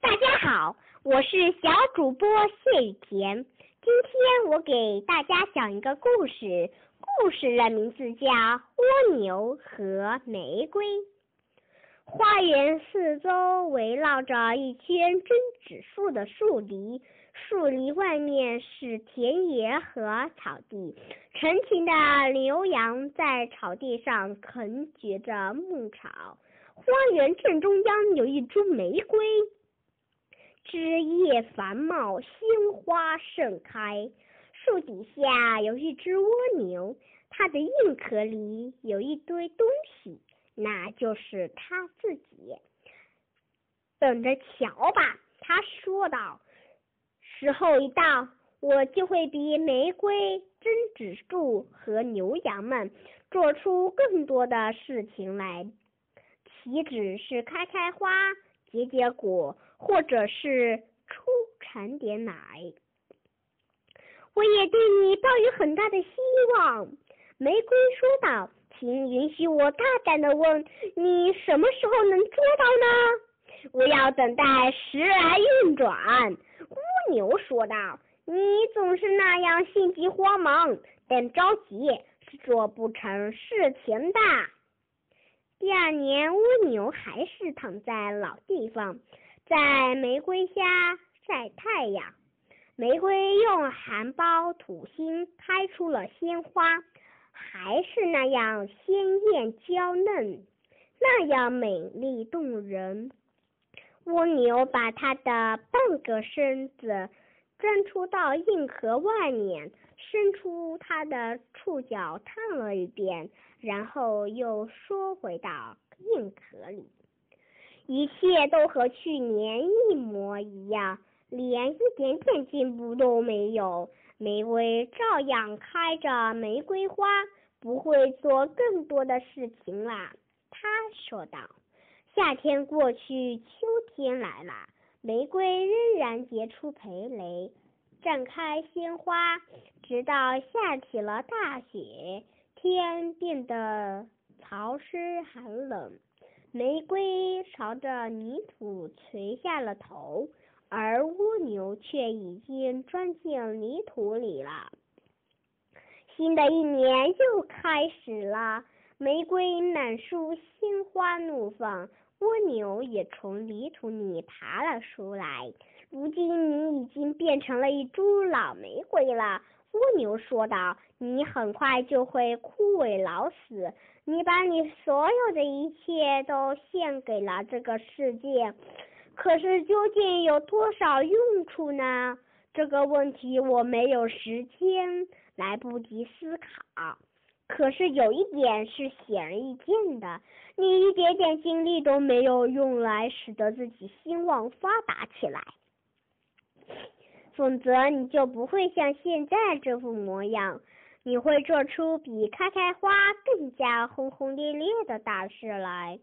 大家好，我是小主播谢雨田。今天我给大家讲一个故事，故事的名字叫《蜗牛和玫瑰》。花园四周围绕着一圈针指树的树篱，树篱外面是田野和草地。成群的牛羊在草地上啃嚼着牧草。花园正中央有一株玫瑰，枝叶繁茂，鲜花盛开。树底下有一只蜗牛，它的硬壳里有一堆东西。那就是它自己，等着瞧吧，他说道。时候一到，我就会比玫瑰、针指树和牛羊们做出更多的事情来，岂止是开开花、结结果，或者是出产点奶。我也对你抱有很大的希望，玫瑰说道。请允许我大胆的问，你什么时候能做到呢？我要等待时来运转。蜗牛说道：“你总是那样心急慌忙，但着急是做不成事情的。”第二年，蜗牛还是躺在老地方，在玫瑰下晒太阳。玫瑰用含苞吐心，开出了鲜花。还是那样鲜艳娇嫩，那样美丽动人。蜗牛把它的半个身子钻出到硬壳外面，伸出它的触角探了一遍，然后又缩回到硬壳里。一切都和去年一模一样，连一点点进步都没有。玫瑰照样开着玫瑰花，不会做更多的事情啦。他说道。夏天过去，秋天来了，玫瑰仍然结出蓓蕾，绽开鲜花，直到下起了大雪，天变得潮湿寒冷，玫瑰朝着泥土垂下了头。而蜗牛却已经钻进泥土里了。新的一年又开始了，玫瑰满树，鲜花怒放，蜗牛也从泥土里爬了出来。如今你已经变成了一株老玫瑰了，蜗牛说道。你很快就会枯萎老死。你把你所有的一切都献给了这个世界。可是究竟有多少用处呢？这个问题我没有时间，来不及思考。可是有一点是显而易见的，你一点点精力都没有用来使得自己兴旺发达起来，否则你就不会像现在这副模样。你会做出比开开花更加轰轰烈烈的大事来。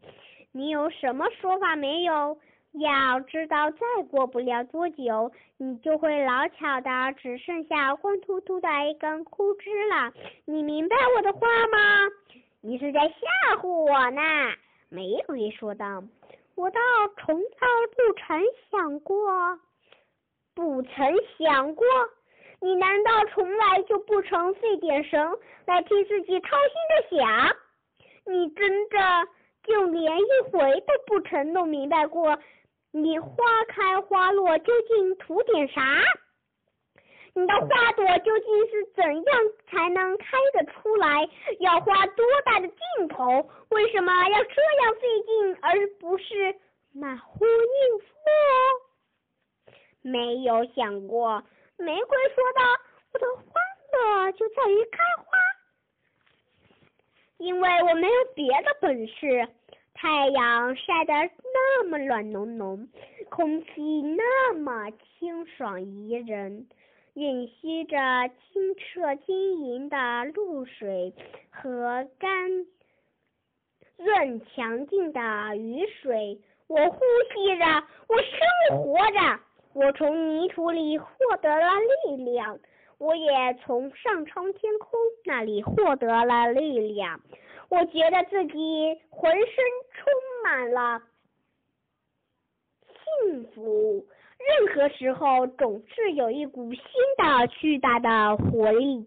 你有什么说法没有？要知道，再过不了多久，你就会老巧的只剩下光秃秃的一根枯枝了。你明白我的话吗？你是在吓唬我呢？玫瑰说道。我倒从来不曾想过，不曾想过。你难道从来就不曾费点神来替自己操心的想？你真的就连一回都不曾弄明白过？你花开花落究竟图点啥？你的花朵究竟是怎样才能开得出来？要花多大的劲头？为什么要这样费劲，而不是马虎应付？没有想过，玫瑰说道：“我的欢乐就在于开花，因为我没有别的本事。”太阳晒得那么暖浓浓，空气那么清爽宜人，吮吸着清澈晶莹的露水和甘润强劲的雨水，我呼吸着，我生活着，我从泥土里获得了力量，我也从上苍天空那里获得了力量。我觉得自己浑身充满了幸福。任何时候总是有一股新的巨大的活力。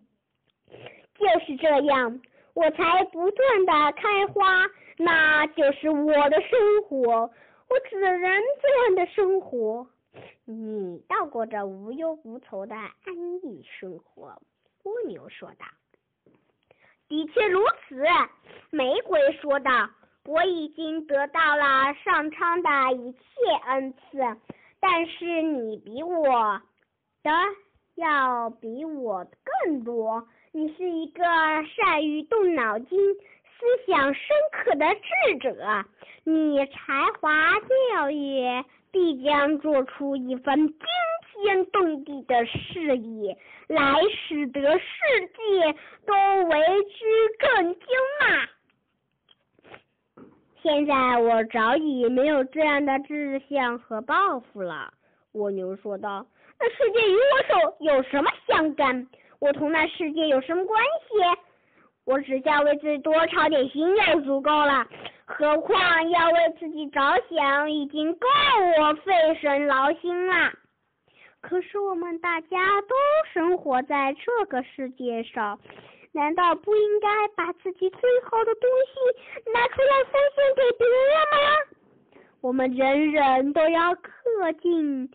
就是这样，我才不断的开花，那就是我的生活。我只能这样的生活，你倒过着无忧无愁的安逸生活。蜗牛说道：“的确如此。”玫瑰说道：“我已经得到了上苍的一切恩赐，但是你比我的要比我更多。你是一个善于动脑筋。”思想深刻的智者，你才华卓越，必将做出一番惊天动地的事业，来使得世界都为之震惊啊！现在我早已没有这样的志向和抱负了，蜗牛说道。那世界与我手有什么相干？我同那世界有什么关系？我只想为自己多操点心就足够了，何况要为自己着想，已经够我费神劳心了。可是我们大家都生活在这个世界上，难道不应该把自己最好的东西拿出来奉献给别人吗？我们人人都要恪尽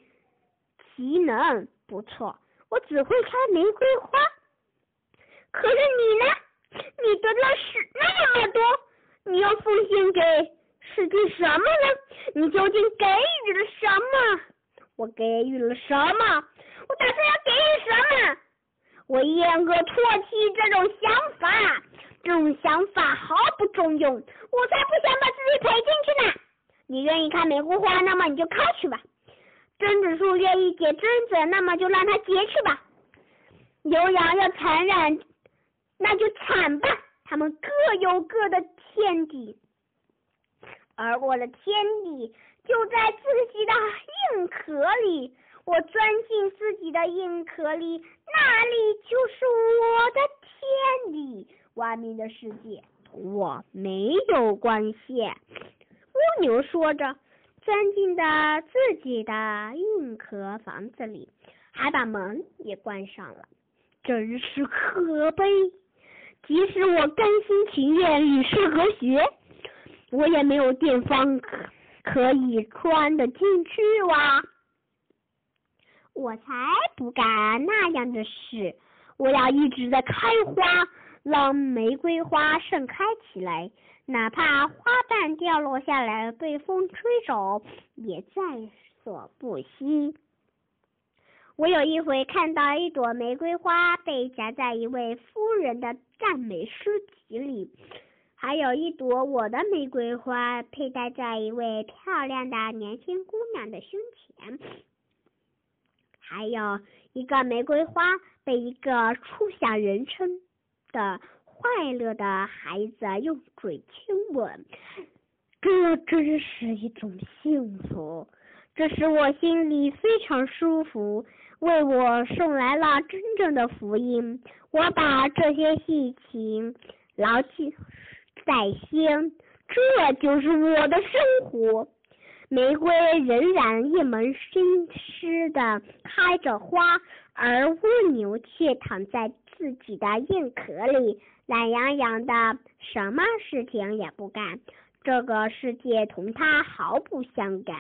其能。不错，我只会开玫瑰花。可是你呢？你得了是那么多，你要奉献给世界什么呢？你究竟给予了什么？我给予了什么？我打算要给予什么？我厌恶唾弃这种想法，这种想法毫不中用，我才不想把自己赔进去呢。你愿意开玫瑰花，那么你就开去吧。榛子树愿意结榛子，那么就让它结去吧。牛羊要残忍。那就惨吧，他们各有各的天地，而我的天地就在自己的硬壳里。我钻进自己的硬壳里，那里就是我的天地。外面的世界同我没有关系。蜗牛说着，钻进了自己的硬壳房子里，还把门也关上了。真是可悲。即使我甘心情愿与世隔绝，我也没有地方可可以钻得进去哇！我才不干那样的事！我要一直的开花，让玫瑰花盛开起来，哪怕花瓣掉落下来被风吹走，也在所不惜。我有一回看到一朵玫瑰花被夹在一位夫人的赞美诗集里，还有一朵我的玫瑰花佩戴在一位漂亮的年轻姑娘的胸前，还有一个玫瑰花被一个初享人生的快乐的孩子用嘴亲吻，这真是一种幸福，这使我心里非常舒服。为我送来了真正的福音，我把这些事情牢记在心。这就是我的生活。玫瑰仍然一门心思的开着花，而蜗牛却躺在自己的硬壳里，懒洋洋的，什么事情也不干。这个世界同它毫不相干。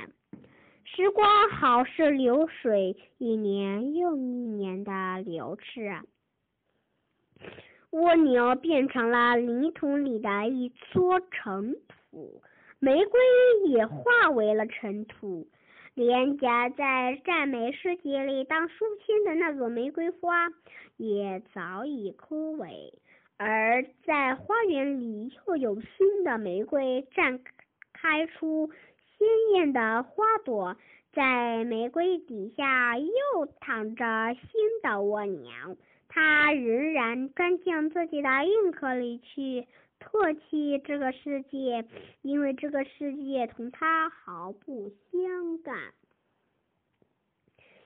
时光好似流水，一年又一年的流逝。蜗牛变成了泥土里的一撮尘土，玫瑰也化为了尘土，连夹在赞美诗节里当书签的那朵玫瑰花也早已枯萎，而在花园里又有新的玫瑰绽开出。鲜艳的花朵在玫瑰底下又躺着新的蜗牛，它仍然钻进自己的硬壳里去唾弃这个世界，因为这个世界同它毫不相干。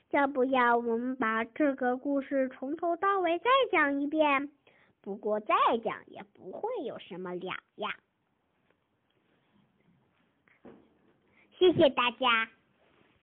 要不要我们把这个故事从头到尾再讲一遍？不过再讲也不会有什么两样。谢谢大家。